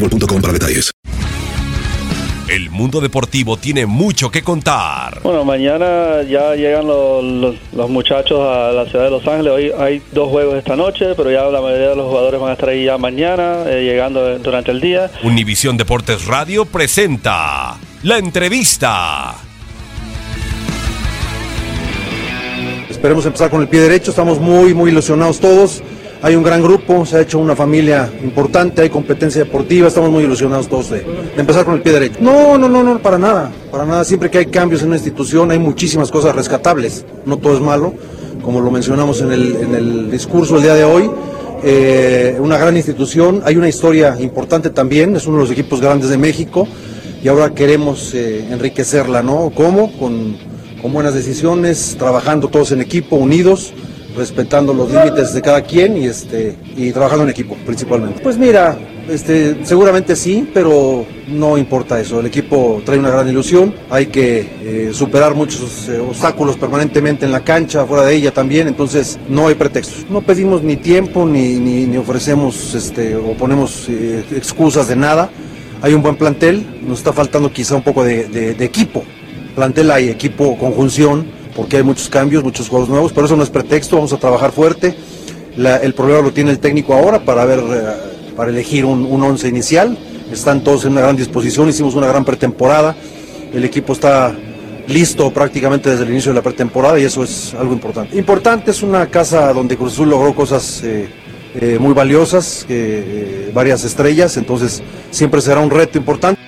boostmobile.com para detalles. El mundo deportivo tiene mucho que contar. Bueno, mañana ya llegan los, los- los muchachos a la ciudad de Los Ángeles. Hoy hay dos juegos esta noche, pero ya la mayoría de los jugadores van a estar ahí ya mañana, eh, llegando durante el día. Univisión Deportes Radio presenta la entrevista. Esperemos empezar con el pie derecho, estamos muy, muy ilusionados todos. Hay un gran grupo, se ha hecho una familia importante, hay competencia deportiva, estamos muy ilusionados todos de, empezar con el pie derecho. No, no, no, no, para nada, para nada. Siempre que hay cambios en una institución hay muchísimas cosas rescatables, no todo es malo, como lo mencionamos en el, en el discurso el día de hoy. Eh, una gran institución, hay una historia importante también, es uno de los equipos grandes de México y ahora queremos eh, enriquecerla, ¿no? ¿Cómo? Con, con buenas decisiones, trabajando todos en equipo, unidos, respetando los límites de cada quien y este y trabajando en equipo principalmente. Pues mira, este seguramente sí, pero no importa eso. El equipo trae una gran ilusión, hay que eh, superar muchos eh, obstáculos permanentemente en la cancha, fuera de ella también, entonces no hay pretextos. No pedimos ni tiempo ni, ni, ofrecemos este o ponemos eh, excusas de nada. Hay un buen plantel, nos está faltando quizá un poco de, de- de equipo. Plantel hay equipo, conjunción, porque hay muchos cambios, muchos juegos nuevos, pero eso no es pretexto, vamos a trabajar fuerte. El problema lo tiene el técnico ahora para ver, eh, para elegir un, un once inicial. Están todos en una gran disposición, hicimos una gran pretemporada. El equipo está listo prácticamente desde el inicio de la pretemporada y eso es algo importante. Importante es una casa donde Cruz Azul logró cosas eh, eh, muy valiosas, varias estrellas, entonces siempre será un reto importante.